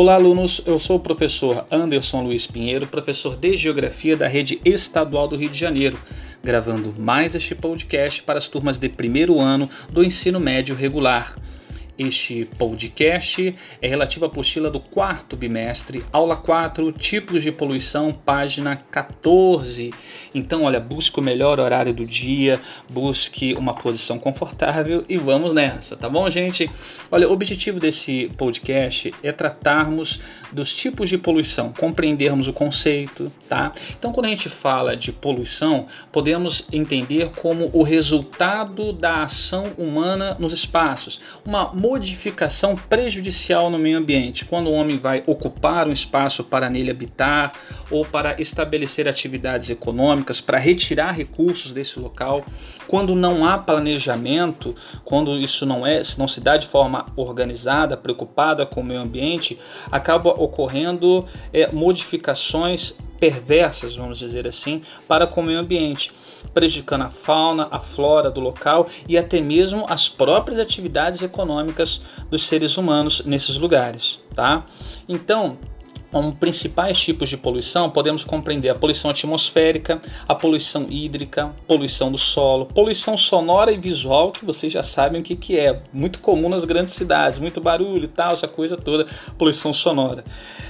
Olá, alunos. Eu sou o professor Anderson Luiz Pinheiro, professor de Geografia da Rede Estadual do Rio de Janeiro, gravando mais este podcast para as turmas de primeiro ano do ensino médio regular. Este podcast é relativo à apostila do quarto bimestre, aula 4, tipos de poluição, página 14. Então, olha, busque o melhor horário do dia, busque uma posição confortável e vamos nessa, tá bom, gente? Olha, o objetivo desse podcast é tratarmos dos tipos de poluição, compreendermos o conceito, tá? Então, quando a gente fala de poluição, podemos entender como o resultado da ação humana nos espaços, uma modificação prejudicial no meio ambiente, quando o homem vai ocupar um espaço para nele habitar ou para estabelecer atividades econômicas, para retirar recursos desse local, quando não há planejamento, quando isso não é, não se dá de forma organizada, preocupada com o meio ambiente, acaba ocorrendo é, modificações perversas, vamos dizer assim, para com o meio ambiente prejudicando a fauna, a flora do local e até mesmo as próprias atividades econômicas dos seres humanos nesses lugares, tá? Então, como principais tipos de poluição, podemos compreender a poluição atmosférica, a poluição hídrica, poluição do solo, poluição sonora e visual, que vocês já sabem o que, que é, muito comum nas grandes cidades, muito barulho e tal, essa coisa toda, poluição sonora,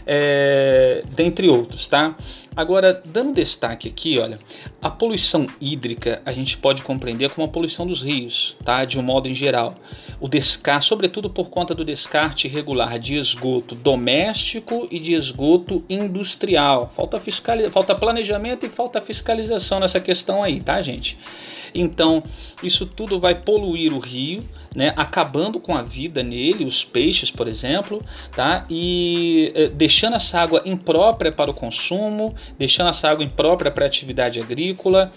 é, dentre outros, tá? Agora, dando destaque aqui, olha, a poluição hídrica a gente pode compreender como a poluição dos rios, tá? De um modo em geral. O descarte, sobretudo por conta do descarte irregular de esgoto doméstico e de esgoto industrial. Falta, fiscaliz... falta planejamento e falta fiscalização nessa questão aí, tá, gente? Então, isso tudo vai poluir o rio, né, acabando com a vida nele, os peixes, por exemplo, tá? E eh, deixando essa água imprópria para o consumo, deixando essa água imprópria para a atividade agrícola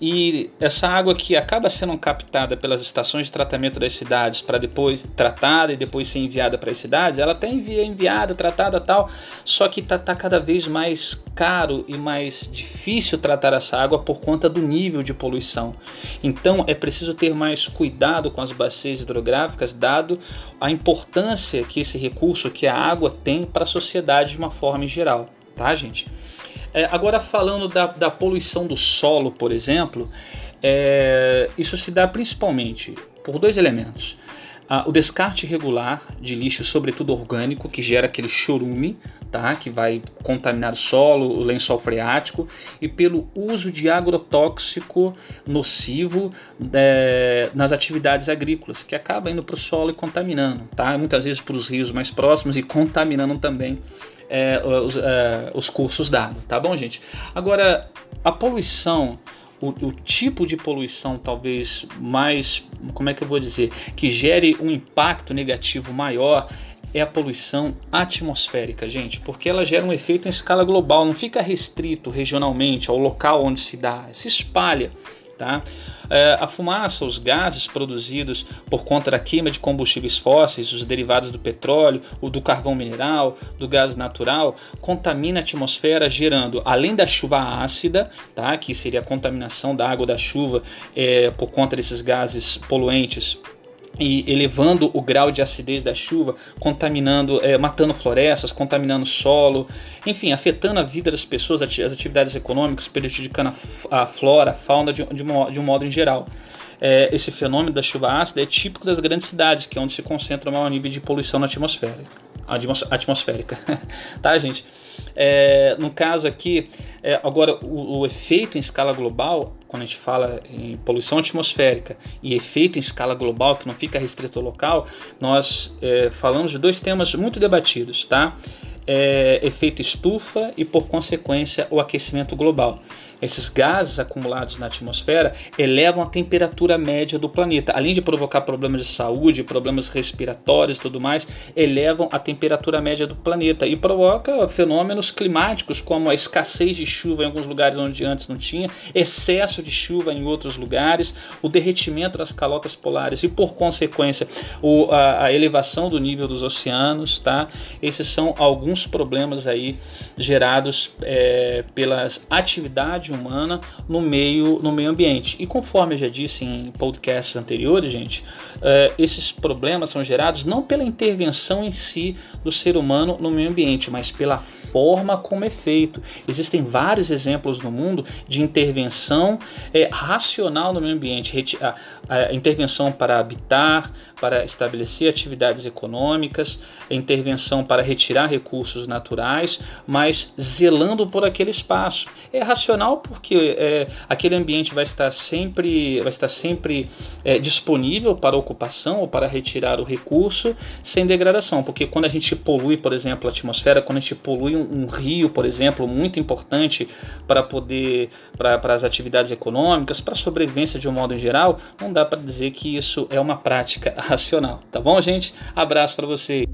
e essa água que acaba sendo captada pelas estações de tratamento das cidades para depois tratada e depois ser enviada para as cidades, ela até envia enviada, tratada tal, só que tá, tá cada vez mais caro e mais difícil tratar essa água por conta do nível de poluição. Então é preciso ter mais cuidado com as bacias hidrográficas, dado a importância que esse recurso, que a água, tem para a sociedade de uma forma geral, tá, gente? É, agora, falando da, da, poluição do solo, por exemplo, é, isso se dá principalmente por dois elementos. Ah, o descarte regular de lixo, sobretudo orgânico, que gera aquele chorume, tá? que vai contaminar o solo, o lençol freático, e pelo uso de agrotóxico nocivo é, nas atividades agrícolas, que acaba indo para o solo e contaminando, tá? muitas vezes para os rios mais próximos e contaminando também é, os, é, os cursos d'água, tá bom, gente? Agora, a poluição o, o, tipo de poluição talvez mais, como é que eu vou dizer, que gere um impacto negativo maior é a poluição atmosférica, gente, porque ela gera um efeito em escala global, não fica restrito regionalmente ao local onde se dá, se espalha. Tá? É, a fumaça, os gases produzidos por conta da queima de combustíveis fósseis, os derivados do petróleo, o do carvão mineral, do gás natural, contamina a atmosfera, gerando, além da chuva ácida, tá? que seria a contaminação da água da chuva é, por conta desses gases poluentes e elevando o grau de acidez da chuva, contaminando, é, matando florestas, contaminando solo, enfim, afetando a vida das pessoas, as atividades econômicas, prejudicando a, a flora, a fauna de, de, um, de um modo em geral. É, esse fenômeno da chuva ácida é típico das grandes cidades, que é onde se concentra o maior nível de poluição na atmosfera atmosférica, tá, gente? É, no caso aqui, é, agora o, o, efeito em escala global, quando a gente fala em poluição atmosférica e efeito em escala global que não fica restrito ao local, nós é, falamos de dois temas muito debatidos, tá? É, efeito estufa e, por consequência, o aquecimento global. Esses gases acumulados na atmosfera elevam a temperatura média do planeta. Além de provocar problemas de saúde, problemas respiratórios e tudo mais, elevam a temperatura média do planeta e provoca fenômenos climáticos como a escassez de chuva em alguns lugares onde antes não tinha, excesso de chuva em outros lugares, o derretimento das calotas polares e, por consequência, o, a, a elevação do nível dos oceanos. Tá? Esses são alguns alguns problemas aí gerados é, pela atividade humana no meio, no meio ambiente. E conforme eu já disse em podcasts anteriores, gente, é, esses problemas são gerados não pela intervenção em si do ser humano no meio ambiente, mas pela forma como é feito. Existem vários exemplos no mundo de intervenção é, racional no meio ambiente, a, a intervenção para habitar, para estabelecer atividades econômicas, intervenção para retirar recursos naturais, mas zelando por aquele espaço. É racional porque é, aquele ambiente vai estar sempre, vai estar sempre é, disponível para ocupação ou para retirar o recurso sem degradação, porque quando a gente polui, por exemplo, a atmosfera, quando a gente polui um, um rio, por exemplo, muito importante para poder para, as atividades econômicas, para a sobrevivência de um modo em geral, não dá para dizer que isso é uma prática racional, tá bom, gente? Abraço para você.